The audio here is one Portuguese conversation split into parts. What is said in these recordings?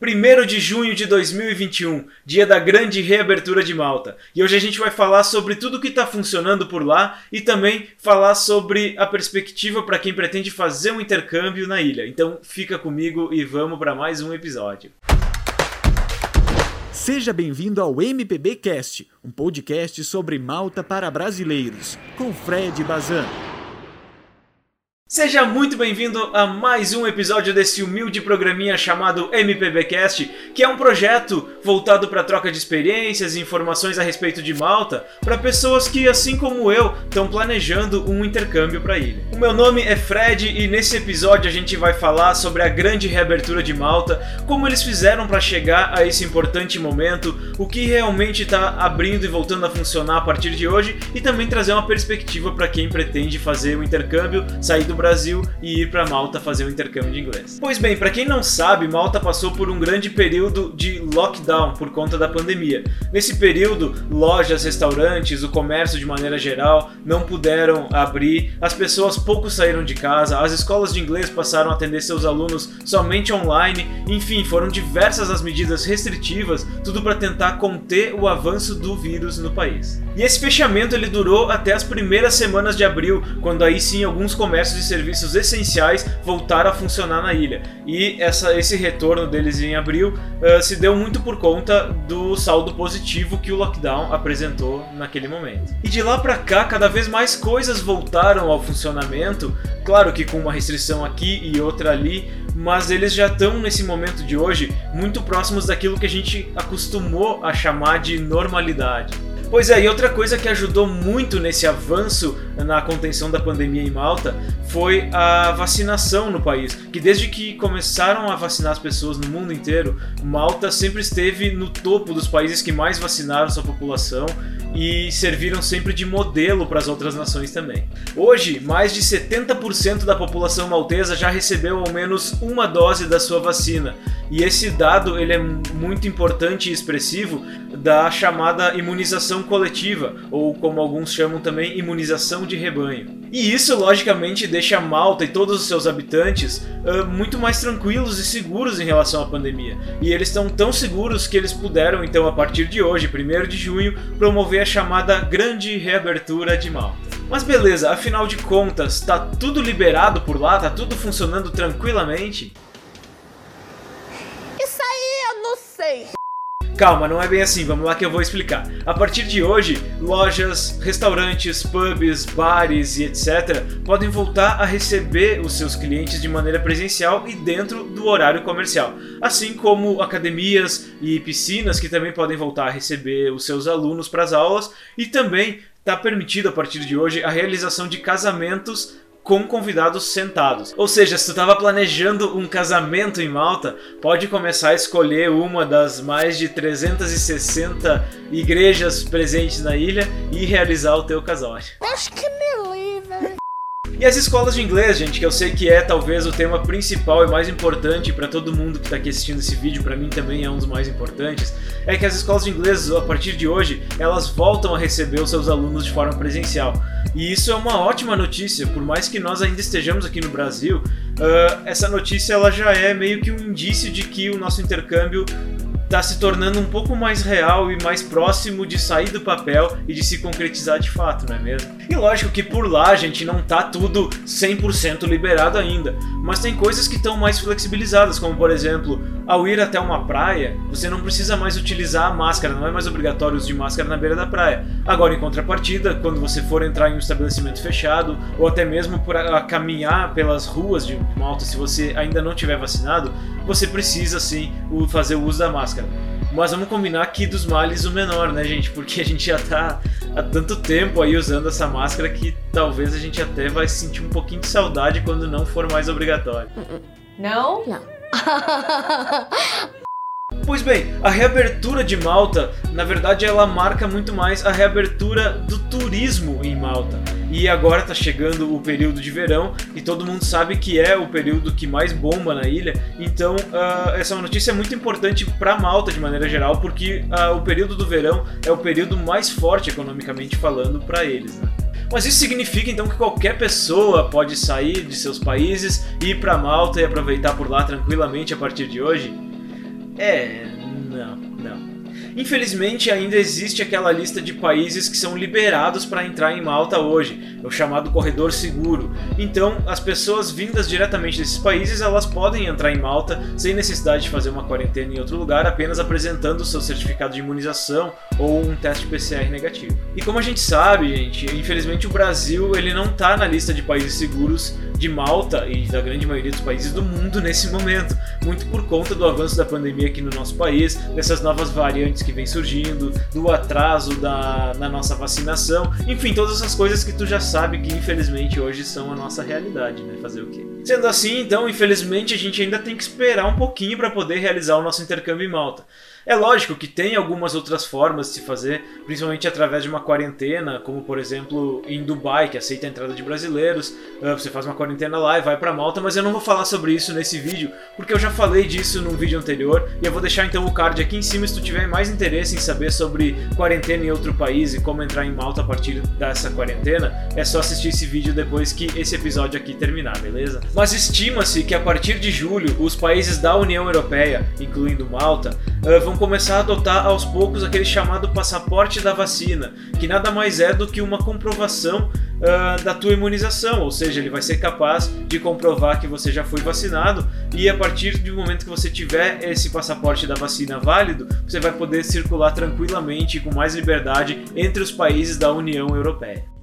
1 de junho de 2021, dia da grande reabertura de Malta. E hoje a gente vai falar sobre tudo que está funcionando por lá e também falar sobre a perspectiva para quem pretende fazer um intercâmbio na ilha. Então fica comigo e vamos para mais um episódio. Seja bem-vindo ao MPB Cast, um podcast sobre Malta para brasileiros, com Fred Bazan. Seja muito bem-vindo a mais um episódio desse humilde programinha chamado MPBcast, que é um projeto voltado para troca de experiências e informações a respeito de Malta para pessoas que, assim como eu, estão planejando um intercâmbio para a ilha. O meu nome é Fred e nesse episódio a gente vai falar sobre a grande reabertura de Malta, como eles fizeram para chegar a esse importante momento, o que realmente está abrindo e voltando a funcionar a partir de hoje e também trazer uma perspectiva para quem pretende fazer o intercâmbio, sair do Brasil e ir para Malta fazer um intercâmbio de inglês. Pois bem, para quem não sabe, Malta passou por um grande período de lockdown por conta da pandemia. Nesse período, lojas, restaurantes, o comércio de maneira geral não puderam abrir, as pessoas pouco saíram de casa, as escolas de inglês passaram a atender seus alunos somente online, enfim, foram diversas as medidas restritivas, tudo para tentar conter o avanço do vírus no país. E esse fechamento ele durou até as primeiras semanas de abril, quando aí sim alguns comércios serviços essenciais voltaram a funcionar na ilha. E essa, esse retorno deles em abril uh, se deu muito por conta do saldo positivo que o lockdown apresentou naquele momento. E de lá para cá, cada vez mais coisas voltaram ao funcionamento, claro que com uma restrição aqui e outra ali, mas eles já estão nesse momento de hoje muito próximos daquilo que a gente acostumou a chamar de normalidade. Pois é, e outra coisa que ajudou muito nesse avanço na contenção da pandemia em Malta foi a vacinação no país. Que desde que começaram a vacinar as pessoas no mundo inteiro, Malta sempre esteve no topo dos países que mais vacinaram sua população e serviram sempre de modelo para as outras nações também. Hoje, mais de 70% da população maltesa já recebeu ao menos uma dose da sua vacina. E esse dado ele é muito importante e expressivo da chamada imunização coletiva, ou como alguns chamam também, imunização de rebanho. E isso, logicamente, deixa Malta e todos os seus habitantes uh, muito mais tranquilos e seguros em relação à pandemia. E eles estão tão seguros que eles puderam, então, a partir de hoje, 1 de junho, promover a chamada Grande Reabertura de Malta. Mas beleza, afinal de contas, tá tudo liberado por lá? Tá tudo funcionando tranquilamente? Isso aí eu não sei. Calma, não é bem assim, vamos lá que eu vou explicar. A partir de hoje, lojas, restaurantes, pubs, bares e etc. podem voltar a receber os seus clientes de maneira presencial e dentro do horário comercial, assim como academias e piscinas que também podem voltar a receber os seus alunos para as aulas e também está permitido a partir de hoje a realização de casamentos com convidados sentados. Ou seja, se tu estava planejando um casamento em Malta, pode começar a escolher uma das mais de 360 igrejas presentes na ilha e realizar o teu casório. Que. E as escolas de inglês, gente, que eu sei que é talvez o tema principal e mais importante para todo mundo que está aqui assistindo esse vídeo, para mim também é um dos mais importantes, é que as escolas de inglês, a partir de hoje, elas voltam a receber os seus alunos de forma presencial. E isso é uma ótima notícia, por mais que nós ainda estejamos aqui no Brasil, uh, essa notícia ela já é meio que um indício de que o nosso intercâmbio está se tornando um pouco mais real e mais próximo de sair do papel e de se concretizar de fato, não é mesmo? E lógico que por lá, a gente, não tá tudo 100% liberado ainda, mas tem coisas que estão mais flexibilizadas, como por exemplo, ao ir até uma praia, você não precisa mais utilizar a máscara, não é mais obrigatório de máscara na beira da praia. Agora, em contrapartida, quando você for entrar em um estabelecimento fechado ou até mesmo por caminhar pelas ruas de Malta, se você ainda não tiver vacinado, você precisa sim fazer o uso da máscara. Mas vamos combinar que dos males o menor, né, gente? Porque a gente já tá há tanto tempo aí usando essa máscara que talvez a gente até vai sentir um pouquinho de saudade quando não for mais obrigatório. Não? Não. Pois bem, a reabertura de Malta, na verdade, ela marca muito mais a reabertura do turismo em Malta. E agora está chegando o período de verão e todo mundo sabe que é o período que mais bomba na ilha. Então, uh, essa é notícia muito importante para Malta de maneira geral, porque uh, o período do verão é o período mais forte economicamente falando para eles. Né? Mas isso significa então que qualquer pessoa pode sair de seus países, ir para Malta e aproveitar por lá tranquilamente a partir de hoje? É, não. Infelizmente, ainda existe aquela lista de países que são liberados para entrar em Malta hoje, é o chamado corredor seguro. Então, as pessoas vindas diretamente desses países, elas podem entrar em Malta sem necessidade de fazer uma quarentena em outro lugar, apenas apresentando o seu certificado de imunização ou um teste PCR negativo. E como a gente sabe, gente, infelizmente o Brasil ele não está na lista de países seguros de Malta e da grande maioria dos países do mundo nesse momento, muito por conta do avanço da pandemia aqui no nosso país, dessas novas variantes que vem surgindo, do atraso da, na nossa vacinação, enfim, todas essas coisas que tu já sabe que infelizmente hoje são a nossa realidade, né? Fazer o quê? Sendo assim, então, infelizmente a gente ainda tem que esperar um pouquinho para poder realizar o nosso intercâmbio em Malta. É lógico que tem algumas outras formas de se fazer, principalmente através de uma quarentena, como por exemplo em Dubai, que aceita a entrada de brasileiros. Ah, você faz uma quarentena lá e vai para Malta, mas eu não vou falar sobre isso nesse vídeo, porque eu já falei disso num vídeo anterior e eu vou deixar então o card aqui em cima se tu tiver mais interesse em saber sobre quarentena em outro país e como entrar em Malta a partir dessa quarentena, é só assistir esse vídeo depois que esse episódio aqui terminar, beleza? Mas estima-se que a partir de julho os países da União Europeia, incluindo Malta, ah, vão começar a adotar aos poucos aquele chamado passaporte da vacina, que nada mais é do que uma comprovação uh, da tua imunização, ou seja, ele vai ser capaz de comprovar que você já foi vacinado e a partir do momento que você tiver esse passaporte da vacina válido, você vai poder circular tranquilamente e com mais liberdade entre os países da União Europeia.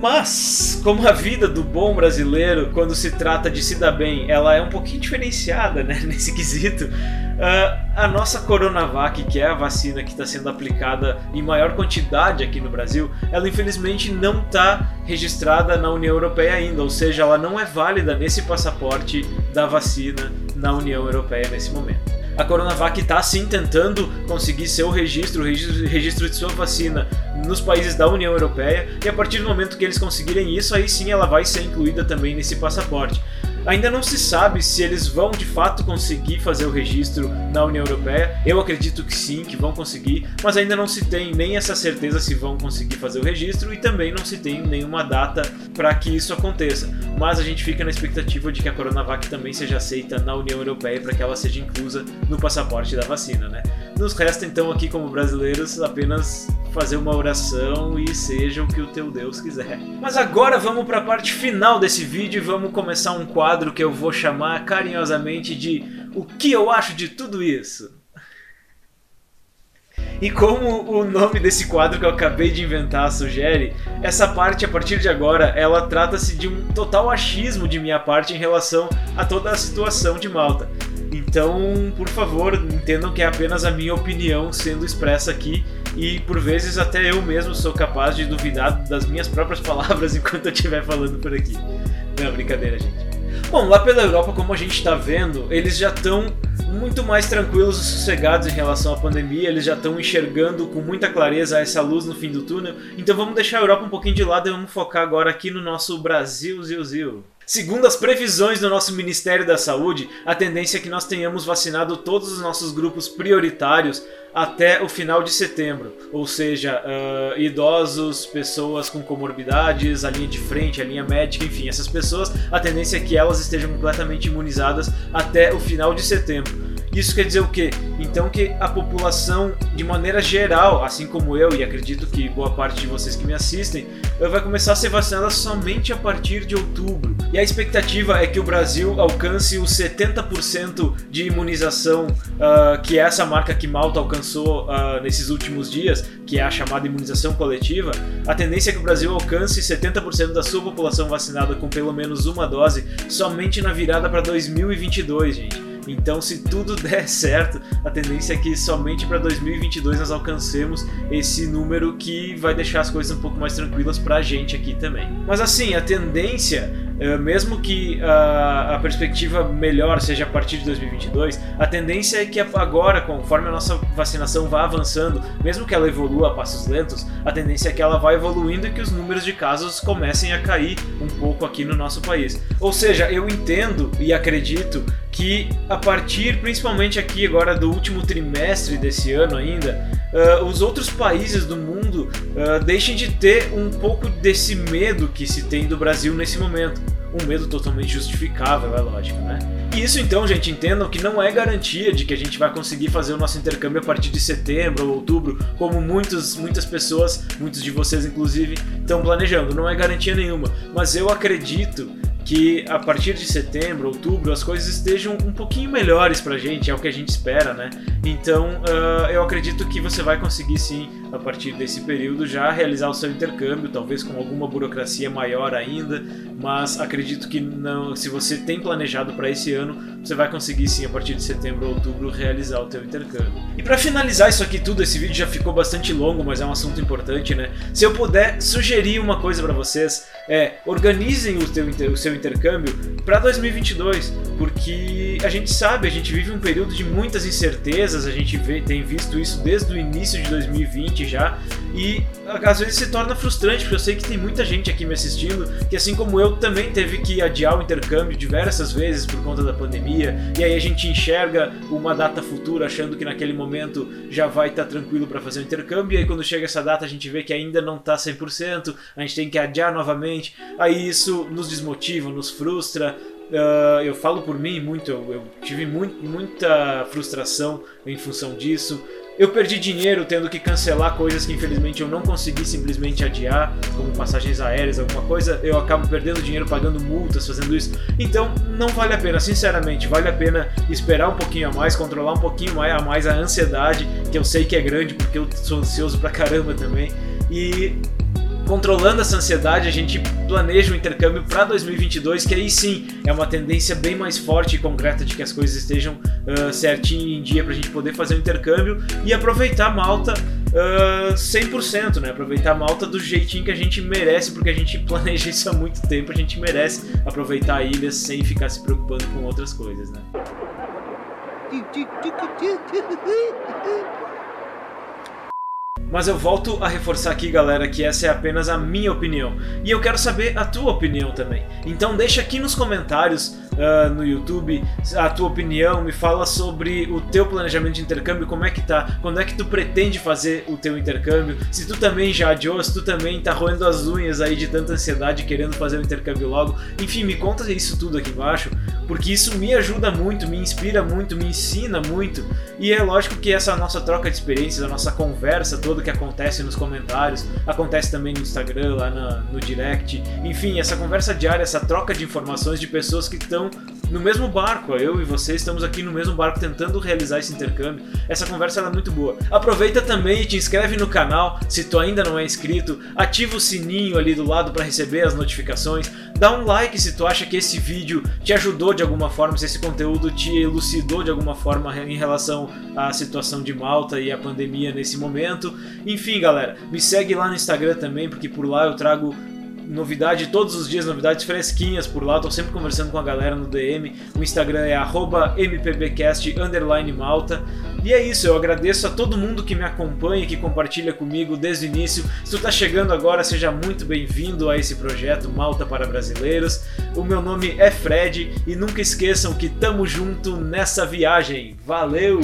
Mas, como a vida do bom brasileiro, quando se trata de se dar bem, ela é um pouquinho diferenciada né, nesse quesito, uh, a nossa Coronavac, que é a vacina que está sendo aplicada em maior quantidade aqui no Brasil, ela infelizmente não está registrada na União Europeia ainda, ou seja, ela não é válida nesse passaporte da vacina na União Europeia nesse momento. A Coronavac está sim tentando conseguir seu registro, o registro, registro de sua vacina nos países da União Europeia, e a partir do momento que eles conseguirem isso, aí sim ela vai ser incluída também nesse passaporte. Ainda não se sabe se eles vão de fato conseguir fazer o registro na União Europeia. Eu acredito que sim, que vão conseguir, mas ainda não se tem nem essa certeza se vão conseguir fazer o registro e também não se tem nenhuma data para que isso aconteça. Mas a gente fica na expectativa de que a Coronavac também seja aceita na União Europeia para que ela seja inclusa no passaporte da vacina, né? Nos resta então aqui como brasileiros apenas fazer uma oração e seja o que o teu Deus quiser. Mas agora vamos para a parte final desse vídeo e vamos começar um quadro que eu vou chamar carinhosamente de O que eu acho de tudo isso. E como o nome desse quadro que eu acabei de inventar sugere, essa parte a partir de agora ela trata-se de um total achismo de minha parte em relação a toda a situação de Malta. Então, por favor, entendam que é apenas a minha opinião sendo expressa aqui e por vezes até eu mesmo sou capaz de duvidar das minhas próprias palavras enquanto eu estiver falando por aqui. Não, brincadeira, gente. Bom, lá pela Europa, como a gente está vendo, eles já estão muito mais tranquilos e sossegados em relação à pandemia, eles já estão enxergando com muita clareza essa luz no fim do túnel. Então vamos deixar a Europa um pouquinho de lado e vamos focar agora aqui no nosso Brasil, Zil, Zil. Segundo as previsões do nosso Ministério da Saúde, a tendência é que nós tenhamos vacinado todos os nossos grupos prioritários até o final de setembro, ou seja, uh, idosos, pessoas com comorbidades, a linha de frente, a linha médica, enfim, essas pessoas, a tendência é que elas estejam completamente imunizadas até o final de setembro. Isso quer dizer o quê? Então que a população, de maneira geral, assim como eu e acredito que boa parte de vocês que me assistem, vai começar a ser vacinada somente a partir de outubro. E a expectativa é que o Brasil alcance os 70% de imunização, uh, que é essa marca que Malta alcançou uh, nesses últimos dias, que é a chamada imunização coletiva. A tendência é que o Brasil alcance 70% da sua população vacinada com pelo menos uma dose somente na virada para 2022, gente. Então, se tudo der certo, a tendência é que somente para 2022 nós alcancemos esse número que vai deixar as coisas um pouco mais tranquilas para a gente aqui também. Mas assim, a tendência mesmo que a, a, perspectiva melhor seja a partir de 2022, a tendência é que agora, conforme a nossa vacinação vá avançando, mesmo que ela evolua a passos lentos, a tendência é que ela vá evoluindo e que os números de casos comecem a cair um pouco aqui no nosso país. Ou seja, eu entendo e acredito que a partir, principalmente aqui agora do último trimestre desse ano ainda, uh, os outros países do mundo uh, deixem de ter um pouco desse medo que se tem do Brasil nesse momento. um medo totalmente justificável, é lógico, né? E isso então, gente, entendam que não é garantia de que a gente vai conseguir fazer o nosso intercâmbio a partir de setembro ou outubro, como muitos, muitas pessoas, muitos de vocês inclusive, estão planejando. Não é garantia nenhuma, mas eu acredito que a partir de setembro, outubro, as coisas estejam um pouquinho melhores pra gente, é o que a gente espera, né? Então uh, eu acredito que você vai conseguir sim, a partir desse período, já realizar o seu intercâmbio, talvez com alguma burocracia maior ainda, mas acredito que não, se você tem planejado para esse ano, você vai conseguir sim, a partir de setembro ou outubro, realizar o teu intercâmbio. E para finalizar isso aqui tudo, esse vídeo já ficou bastante longo, mas é um assunto importante, né? Se eu puder sugerir uma coisa para vocês, é organizem o, teu, o seu intercâmbio para 2022, porque a gente sabe, a gente vive um período de muitas incertezas, a gente vê, tem visto isso desde o início de 2020 já, e às vezes se torna frustrante, porque eu sei que tem muita gente aqui me assistindo que, assim como eu, também teve que adiar o intercâmbio diversas vezes por conta da pandemia, e aí a gente enxerga uma data futura achando que naquele momento já vai estar tá tranquilo para fazer o intercâmbio, e aí quando chega essa data a gente vê que ainda não está 100%, a gente tem que adiar novamente, aí isso nos desmotiva, nos frustra. Uh, eu falo por mim muito, eu, eu tive muito, muita frustração em função disso. Eu perdi dinheiro tendo que cancelar coisas que infelizmente eu não consegui simplesmente adiar, como passagens aéreas, alguma coisa. Eu acabo perdendo dinheiro pagando multas, fazendo isso. Então não vale a pena, sinceramente, vale a pena esperar um pouquinho a mais, controlar um pouquinho a, mais a ansiedade, que eu sei que é grande porque eu sou ansioso pra caramba também. E controlando essa ansiedade, a gente planeja o intercâmbio para 2022, que aí sim é uma tendência bem mais forte e concreta de que as coisas estejam uh, certinho em dia para a gente poder fazer o intercâmbio e aproveitar Malta uh, 100%, né? Aproveitar Malta do jeitinho que a gente merece, porque a gente planeja isso há muito tempo, a gente merece aproveitar a ilha sem ficar se preocupando com outras coisas, né? Mas eu volto a reforçar aqui, galera, que essa é apenas a minha opinião. E eu quero saber a tua opinião também. Então deixa aqui nos comentários uh, no YouTube a tua opinião, me fala sobre o teu planejamento de intercâmbio, como é que tá, quando é que tu pretende fazer o teu intercâmbio, se tu também já adiou, se tu também tá roendo as unhas aí de tanta ansiedade querendo fazer o intercâmbio logo. Enfim, me conta isso tudo aqui embaixo, porque isso me ajuda muito, me inspira muito, me ensina muito. E é lógico que essa nossa troca de experiências, a nossa conversa toda que acontece nos comentários, acontece também no Instagram, lá no, no direct. Enfim, essa conversa diária, essa troca de informações de pessoas que estão no mesmo barco. Eu e você estamos aqui no mesmo barco tentando realizar esse intercâmbio. Essa conversa é muito boa. Aproveita também e te inscreve no canal se tu ainda não é inscrito. Ativa o sininho ali do lado para receber as notificações. Dá um like se tu acha que esse vídeo te ajudou de alguma forma, se esse conteúdo te elucidou de alguma forma em relação à situação de Malta e à pandemia nesse momento. Enfim, galera, me segue lá no Instagram também, porque por lá eu trago novidade todos os dias, novidades fresquinhas por lá. Tô sempre conversando com a galera no DM. O Instagram é mpbcast_malta. E é isso, eu agradeço a todo mundo que me acompanha, que compartilha comigo desde o início. Se tu tá chegando agora, seja muito bem-vindo a esse projeto Malta para Brasileiros. O meu nome é Fred e nunca esqueçam que tamo junto nessa viagem. Valeu!